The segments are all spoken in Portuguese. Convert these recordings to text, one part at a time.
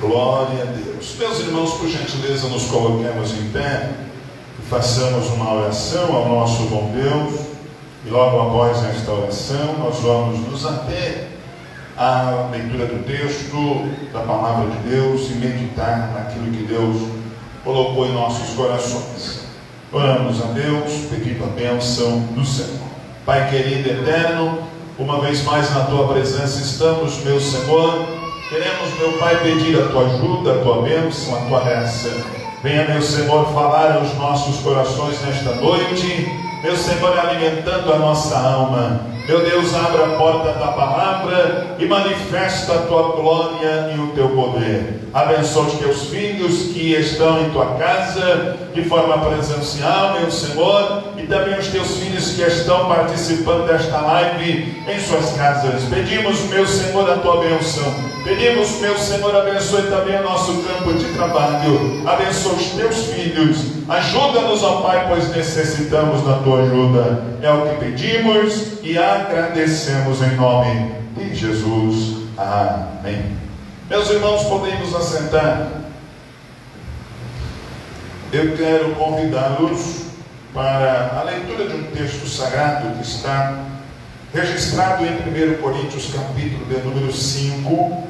Glória a Deus. Meus irmãos, por gentileza, nos coloquemos em pé e façamos uma oração ao nosso bom Deus. E logo após esta oração, nós vamos nos ater à leitura do texto, da palavra de Deus e meditar naquilo que Deus colocou em nossos corações. Oramos a Deus pedindo a bênção do Senhor. Pai querido eterno, uma vez mais na tua presença estamos, meu Senhor. Queremos, meu Pai, pedir a tua ajuda, a tua bênção, a tua graça. Venha, meu Senhor, falar aos nossos corações nesta noite meu Senhor, alimentando a nossa alma. Meu Deus, abra a porta da palavra e manifesta a tua glória e o teu poder. Abençoe os teus filhos que estão em tua casa de forma presencial, meu Senhor, e também os teus filhos que estão participando desta live em suas casas. Pedimos, meu Senhor, a tua bênção. Pedimos, meu Senhor, abençoe também o nosso campo de trabalho. Abençoe os teus filhos. Ajuda-nos, ó Pai, pois necessitamos da tua ajuda. É o que pedimos e agradecemos em nome de Jesus. Amém. Meus irmãos, podemos assentar. Eu quero convidá-los para a leitura de um texto sagrado que está registrado em 1 Coríntios, capítulo de número 5.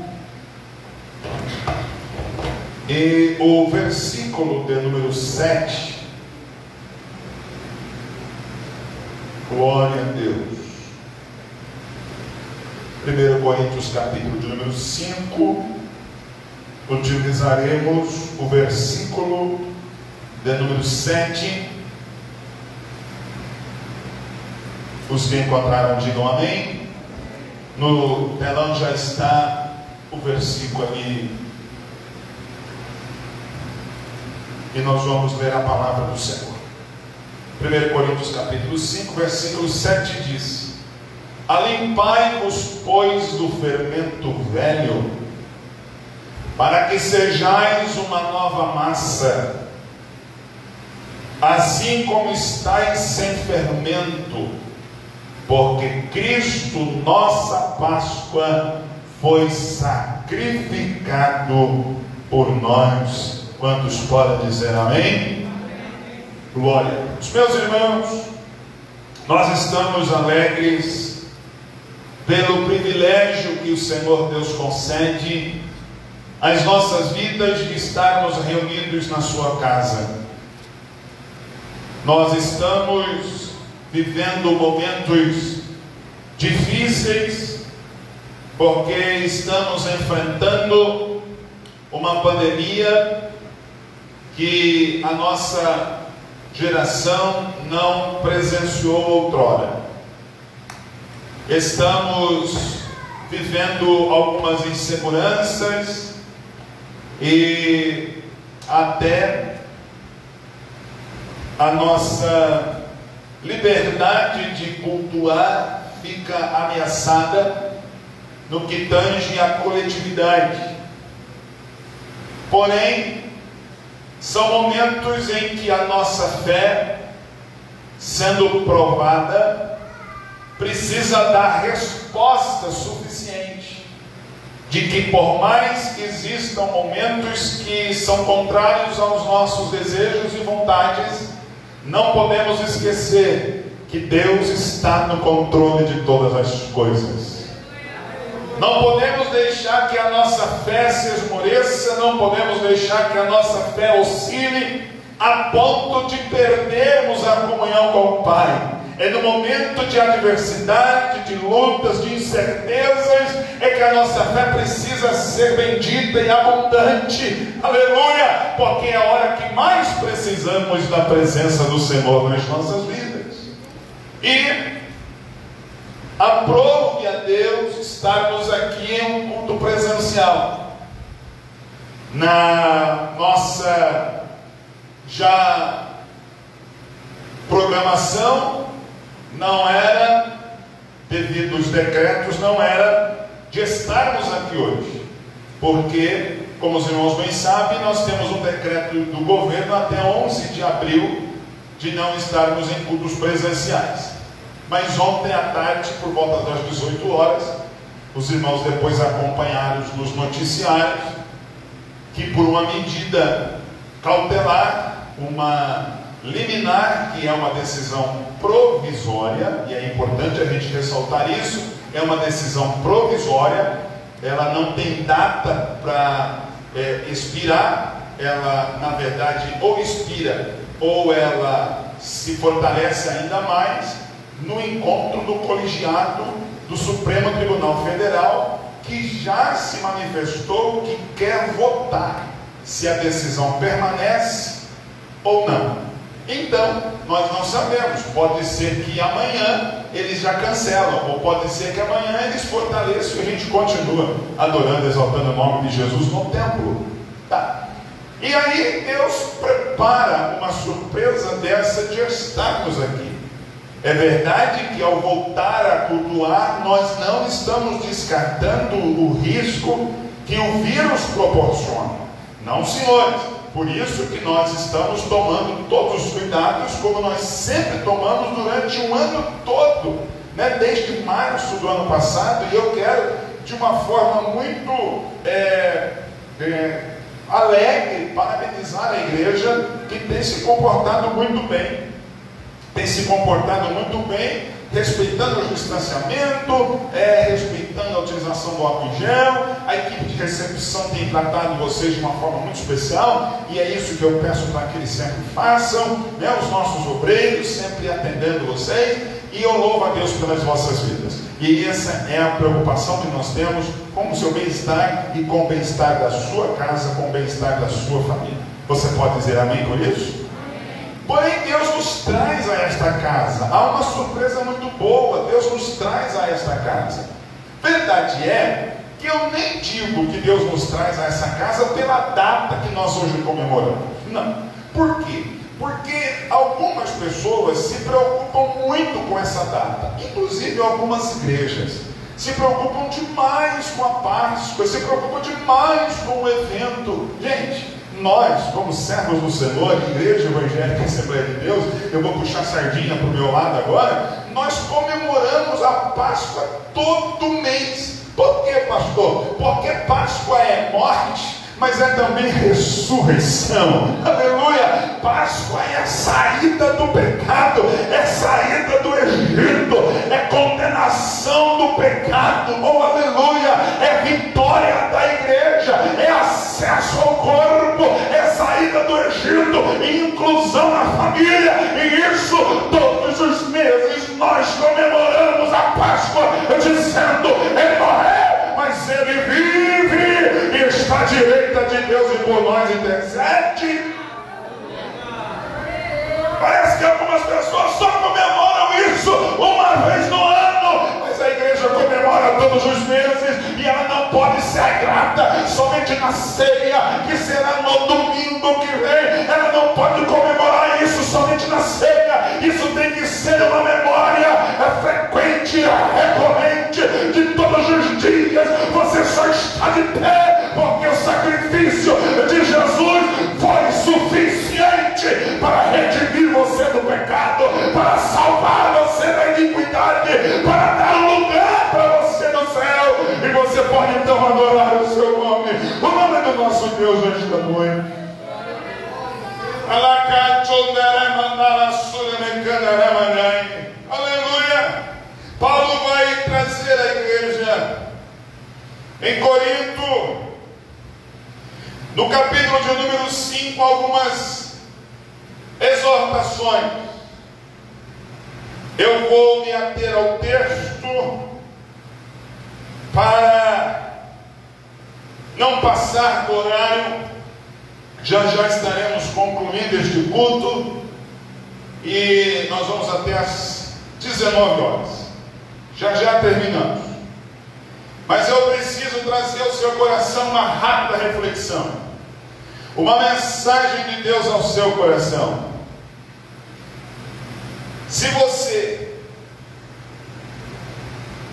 E o versículo de número 7. Glória a Deus. 1 Coríntios capítulo de número 5, utilizaremos o versículo de número 7. Os que encontraram, digam amém. No telão já está o versículo ali. E nós vamos ler a palavra do Senhor. 1 Coríntios capítulo 5, versículo 7 diz: Alimpai-vos, pois, do fermento velho, para que sejais uma nova massa, assim como estáis sem fermento, porque Cristo, nossa Páscoa, foi sacrificado por nós. Quantos podem dizer amém? Glória. Os meus irmãos, nós estamos alegres pelo privilégio que o Senhor Deus concede às nossas vidas de estarmos reunidos na sua casa. Nós estamos vivendo momentos difíceis, porque estamos enfrentando uma pandemia que a nossa geração não presenciou outrora. Estamos vivendo algumas inseguranças e até a nossa liberdade de cultuar fica ameaçada no que tange à coletividade. Porém, são momentos em que a nossa fé, sendo provada, precisa dar resposta suficiente de que por mais que existam momentos que são contrários aos nossos desejos e vontades, não podemos esquecer que Deus está no controle de todas as coisas. Não podemos deixar que a nossa fé se esmoreça, não podemos deixar que a nossa fé oscile a ponto de perdermos a comunhão com o Pai. É no momento de adversidade, de lutas, de incertezas, é que a nossa fé precisa ser bendita e abundante. Aleluia! Porque é a hora que mais precisamos da presença do Senhor nas nossas vidas. E aprove a Deus estarmos aqui em um culto presencial. Na nossa já programação não era, devido aos decretos, não era de estarmos aqui hoje. Porque, como os irmãos bem sabem, nós temos um decreto do governo até 11 de abril de não estarmos em cultos presenciais. Mas ontem à tarde, por volta das 18 horas, os irmãos depois acompanharam nos noticiários que por uma medida cautelar, uma liminar, que é uma decisão provisória, e é importante a gente ressaltar isso, é uma decisão provisória, ela não tem data para é, expirar, ela na verdade ou expira ou ela se fortalece ainda mais no encontro do colegiado do Supremo Tribunal Federal, que já se manifestou que quer votar se a decisão permanece ou não. Então, nós não sabemos. Pode ser que amanhã eles já cancelam, ou pode ser que amanhã eles fortaleçam e a gente continua adorando, exaltando o nome de Jesus no templo. Tá? E aí Deus prepara uma surpresa dessa de estarmos aqui. É verdade que ao voltar a cultuar, nós não estamos descartando o risco que o vírus proporciona. Não, senhores. Por isso que nós estamos tomando todos os cuidados, como nós sempre tomamos durante um ano todo, né? desde março do ano passado, e eu quero, de uma forma muito é, é, alegre, parabenizar a igreja que tem se comportado muito bem. Tem se comportado muito bem respeitando o distanciamento, é, respeitando a utilização do álcool em gel, a equipe de recepção tem tratado vocês de uma forma muito especial, e é isso que eu peço para que eles sempre façam, né, os nossos obreiros sempre atendendo vocês, e eu louvo a Deus pelas vossas vidas. E essa é a preocupação que nós temos com o seu bem-estar e com o bem-estar da sua casa, com o bem-estar da sua família. Você pode dizer amém por isso? Porém, traz a esta casa. Há uma surpresa muito boa. Deus nos traz a esta casa. Verdade é que eu nem digo que Deus nos traz a essa casa pela data que nós hoje comemoramos. Não. Por quê? Porque algumas pessoas se preocupam muito com essa data, inclusive algumas igrejas. Se preocupam demais com a Páscoa, se preocupam demais com o evento. Gente, nós, como servos do Senhor, Igreja Evangélica Assembleia de Deus, eu vou puxar sardinha para o meu lado agora, nós comemoramos a Páscoa todo mês. Por quê, pastor? Porque Páscoa é morte, mas é também ressurreição. Aleluia! Páscoa é a saída do pecado, é saída do Egito, é condenação do pecado. Oh, aleluia! É vitória da igreja, é acesso ao corpo, é saída do Egito, inclusão na família. E isso todos os meses nós comemoramos a Páscoa, dizendo: Ele morreu, mas ele vive e está à direita de Deus e por nós intercede. Parece que algumas pessoas só comemoram isso uma vez no ano, comemora todos os meses e ela não pode ser grata somente na ceia, que será no domingo que vem. Ela não pode comemorar isso somente na ceia. Isso tem que ser uma memória é frequente, é recorrente de todos os dias. Você só está de pé porque o sacrifício de Jesus você pode então adorar o seu nome, o nome do nosso Deus nesta noite. Aleluia! Paulo vai trazer a igreja em Corinto, no capítulo de número 5, algumas exortações. Eu vou me ater ao texto para não passar do horário. Já já estaremos concluindo este culto e nós vamos até as 19 horas. Já já terminamos. Mas eu preciso trazer ao seu coração uma rápida reflexão. Uma mensagem de Deus ao seu coração. Se você,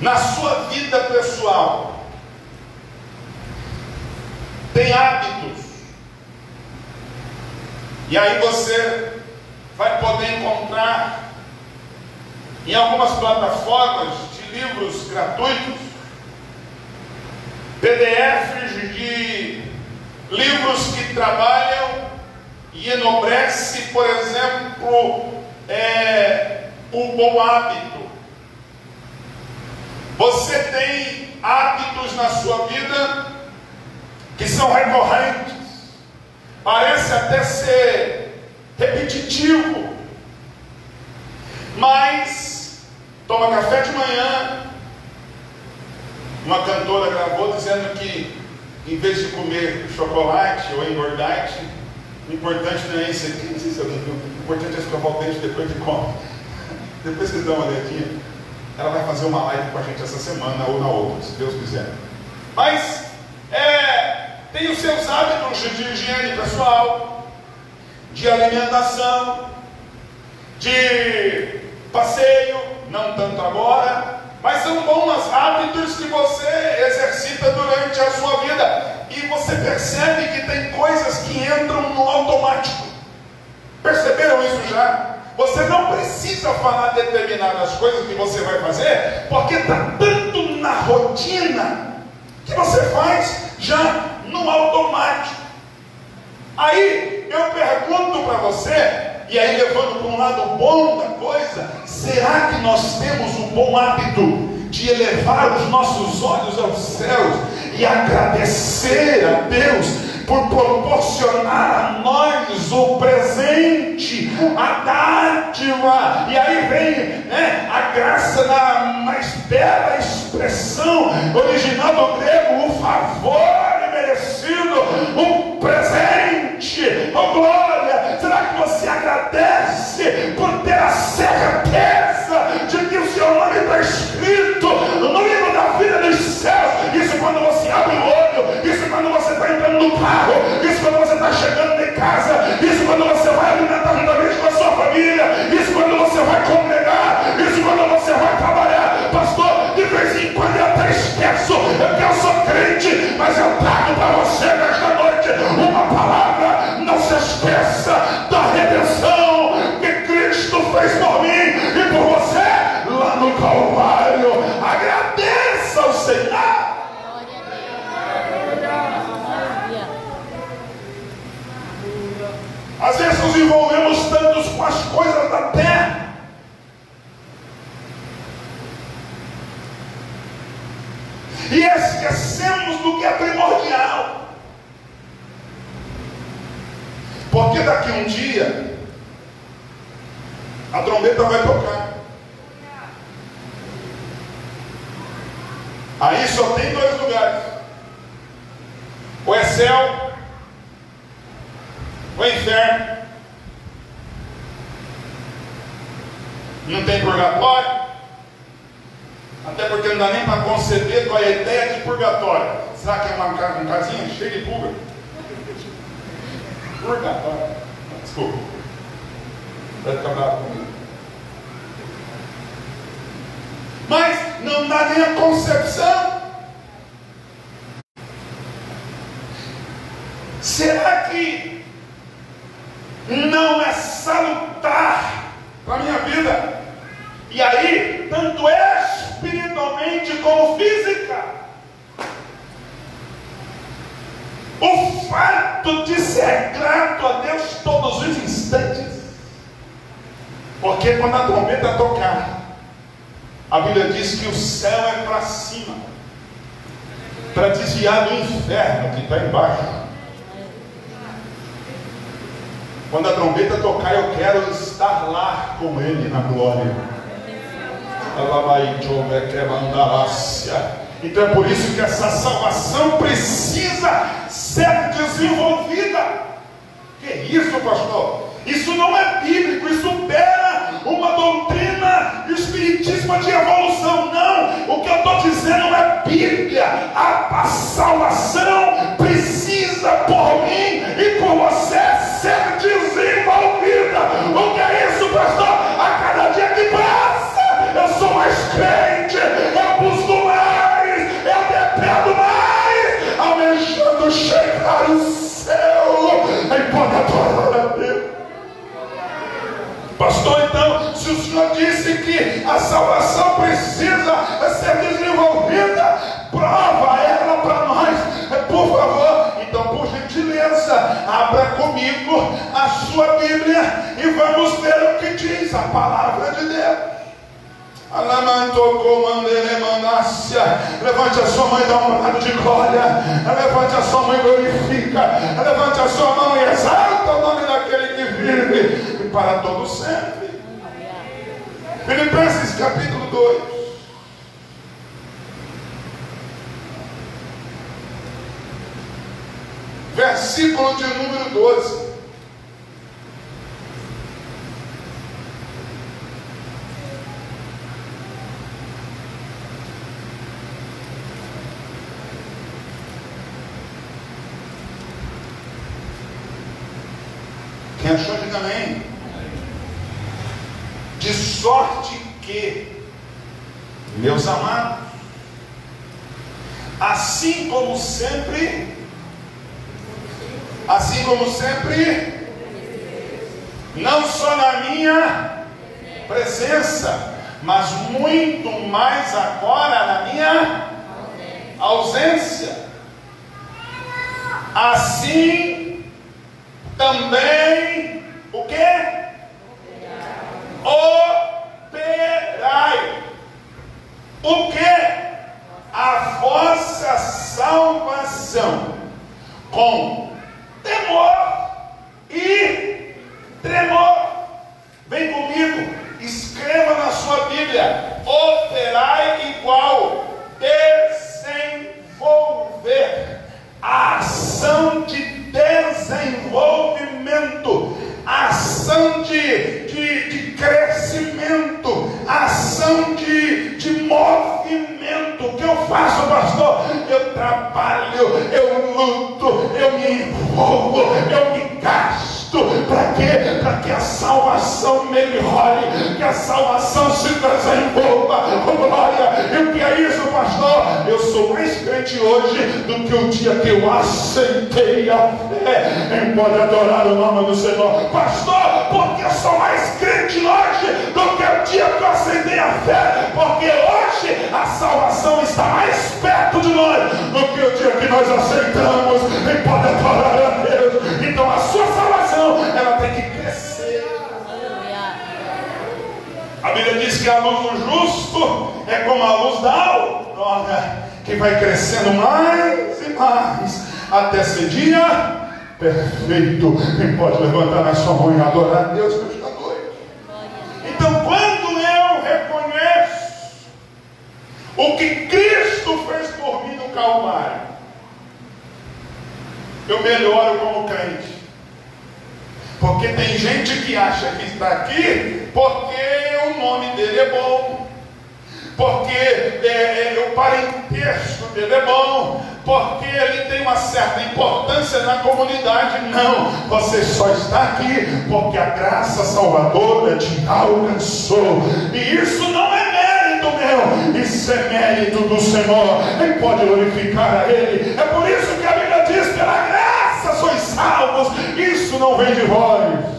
na sua vida pessoal, tem hábitos, e aí você vai poder encontrar em algumas plataformas de livros gratuitos, PDFs de livros que trabalham e enobrece, por exemplo, é, o bom hábito. Você tem hábitos na sua vida que são recorrentes, parece até ser repetitivo, mas toma café de manhã. Uma cantora gravou dizendo que em vez de comer chocolate ou engordate, o importante não é isso aqui, não sei se alguém o importante é escovar o dente depois de comer. Depois que dá uma olhadinha, ela vai fazer uma live com a gente essa semana ou na outra, se Deus quiser. Mas é, tem os seus hábitos de higiene pessoal, de alimentação, de passeio, não tanto agora, mas são bons hábitos que você exercita durante a sua vida. E você percebe que tem coisas que entram no automático. Perceberam isso já? Você não precisa falar determinadas coisas que você vai fazer, porque está tanto na rotina que você faz já no automático. Aí eu pergunto para você, e aí levando para um lado bom da coisa, será que nós temos o bom hábito de elevar os nossos olhos aos céus e agradecer a Deus por proporcionar a nós o presente, a dádiva. E aí vem né, a graça na mais bela expressão original do grego, o favor merecido, um presente. Oh glória! Será que você agradece por ter a certeza entrando no carro, isso quando você está chegando em casa, isso quando você vai alimentar juntamente com a sua família, isso quando você vai congregar, isso quando você vai trabalhar. Pastor, de vez em quando eu até esqueço, que eu sou crente, do que é primordial. Porque daqui um dia a trombeta vai tocar. Aí só tem dois lugares. Ou é céu o inferno. Não tem purgatório. Até porque não dá nem para conceber qual é a ideia de Será que é uma, uma casinha cheia de pulga? Purgatório. Desculpa. Vai ficar bravo comigo. Mas não dá nem a concepção. Será que não é salutar para a minha vida. E aí, tanto espiritualmente como física, o fato de ser grato a Deus todos os instantes, porque quando a trombeta tocar, a Bíblia diz que o céu é para cima, para desviar do inferno que está embaixo. Quando a trombeta tocar, eu quero estar lá com Ele na glória. Então é por isso que essa salvação precisa ser desenvolvida. Que isso, pastor? Isso não é bíblico, isso supera uma doutrina espiritismo de evolução. Não, o que eu estou dizendo é Bíblia. A salvação Senhor disse que A salvação precisa ser desenvolvida. Prova ela para nós, por favor. Então, por gentileza, abra comigo a sua Bíblia e vamos ver o que diz a palavra de Deus. Levante a sua mão e dá um lado de glória. Levante a sua mão e glorifica. Levante a sua mão e exalta o nome daquele que vive e para todo sempre. Filipenses capítulo 2. Versículo de número 12. Quem achou, diga amém. De sorte que, meus amados, assim como sempre, assim como sempre, não só na minha presença, mas muito mais agora na minha ausência. Assim também o que? Operai. O que? A vossa salvação com temor mais crente hoje do que o dia que eu aceitei a fé em poder adorar o nome do Senhor. Pastor, porque eu sou mais crente hoje do que o dia que eu aceitei a fé, porque hoje a salvação está mais perto de nós do que o dia que nós aceitamos em poder adorar a Deus. Então a sua salvação, ela tem que crescer. A Bíblia diz que a luz do justo é como a luz da aurora, que vai crescendo mais e mais, até ser dia perfeito. Quem pode levantar na sua mão e adorar a Deus nesta noite? Então, quando eu reconheço o que Cristo fez por mim no Calvário, eu melhoro como crente. Porque tem gente que acha que está aqui porque o nome dele é bom, porque é, é, o parentesco dele é bom, porque ele tem uma certa importância na comunidade. Não, você só está aqui porque a graça salvadora te alcançou. E isso não é mérito meu, isso é mérito do Senhor. Nem pode glorificar a Ele. É por isso que a Bíblia diz: pela graça sois salvos. Isso não vem de vós.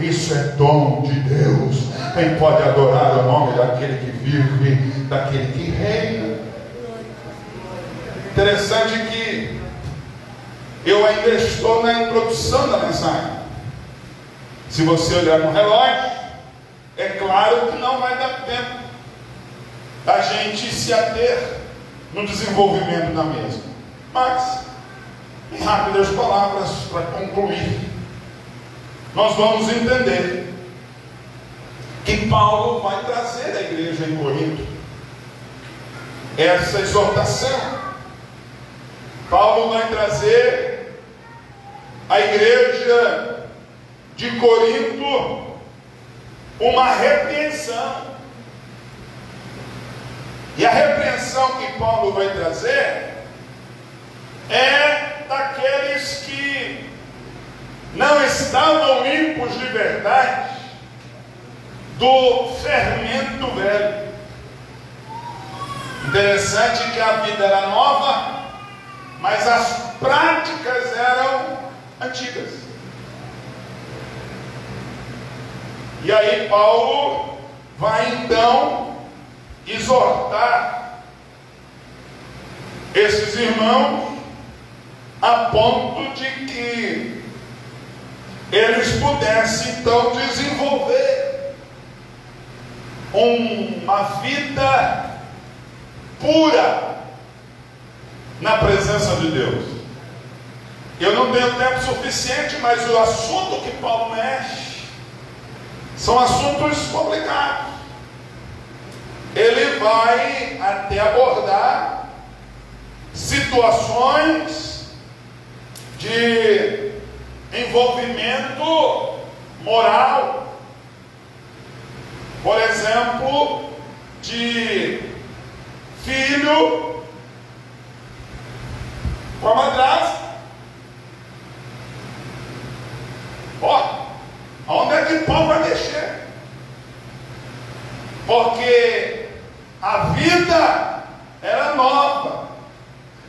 Isso é dom de Deus. Quem pode adorar o nome daquele que vive, daquele que reina? Interessante que eu ainda estou na introdução da mensagem. Se você olhar no relógio, é claro que não vai dar tempo da gente se ater no desenvolvimento da mesma. Mas, em rápidas palavras, para concluir, nós vamos entender que Paulo vai trazer à igreja em Corinto essa exortação. Paulo vai trazer à igreja de Corinto uma repreensão. E a repreensão que Paulo vai trazer é daqueles que não estavam limpos de verdade do fermento velho. Interessante que a vida era nova, mas as práticas eram antigas. E aí Paulo vai então exortar esses irmãos a ponto de que eles pudessem então desenvolver uma vida pura na presença de Deus. Eu não tenho tempo suficiente, mas o assunto que Paulo mexe são assuntos complicados. Ele vai até abordar situações de envolvimento moral. Por exemplo, de filho com a madrasta. Ó, aonde é que Paulo vai mexer? Porque a vida era nova,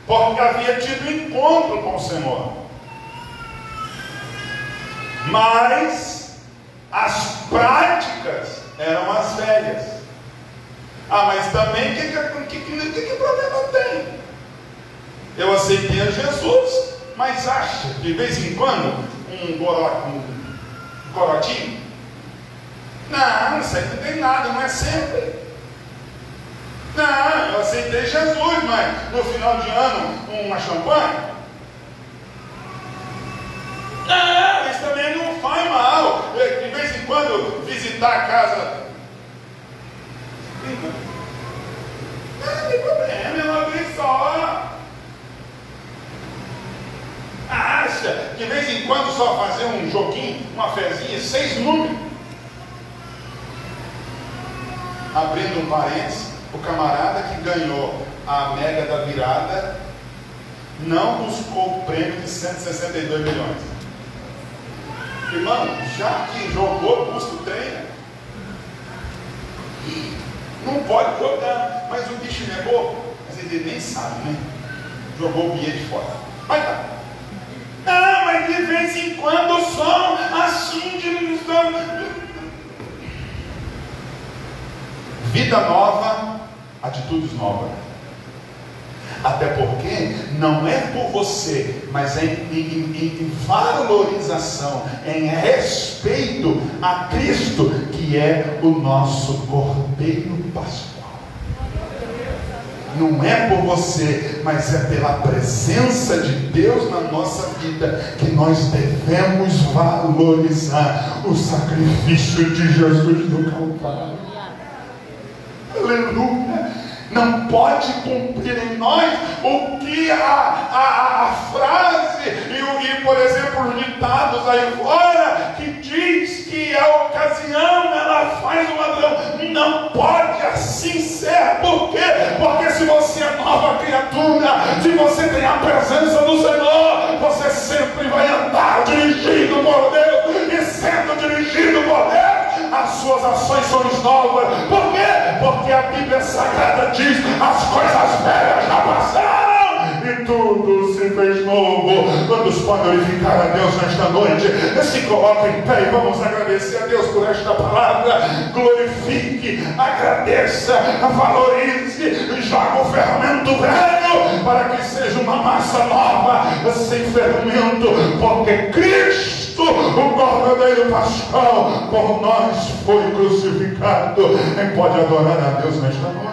porque havia tido encontro com o Senhor. Mas as práticas eram as velhas. Ah, mas também o que, que, que, que, que problema tem? Eu aceitei a Jesus, mas acha de vez em quando um, goró, um? Não, isso aí não tem nada, não é sempre. Não, eu aceitei Jesus, mas no final de ano uma champanhe? Não, também não faz mal. De vez em quando visitar a casa. Não, tem problema, é uma vez só. Acha que de vez em quando só fazer um joguinho, uma fezinha, seis números. Abrindo um parênteses, o camarada que ganhou a mega da virada não buscou o prêmio de 162 milhões. Irmão, já que jogou, busca o treino. Não pode jogar, mas o bicho não é. Mas ele nem sabe, né? Jogou o bilhete fora. Vai tá. Ah, mas de vez em quando só assim de Vida nova, atitudes novas. Até porque não é por você, mas é em, em, em, valorização, em respeito a Cristo, que é o nosso Cordeiro Pascual. Não é por você, mas é pela presença de Deus na nossa vida que nós devemos valorizar o sacrifício de Jesus no Calvário. Aleluia não pode cumprir em nós o que a, a, a frase e, o, e, por exemplo, os ditados aí fora que diz que a ocasião ela faz o ladrão. Não pode assim ser. Por quê? Porque se você é nova criatura, se você tem a presença as suas ações são novas. Por quê? Porque a Bíblia Sagrada diz: as coisas velhas já passaram e tudo se fez novo. Podem glorificar a Deus nesta noite? Se coloque em pé e vamos agradecer a Deus por esta palavra. Glorifique, agradeça, valorize, joga o fermento velho para que seja uma massa nova, sem fermento, porque Cristo o Cordeiro Pascal, por nós foi crucificado. Quem pode adorar a Deus nesta noite?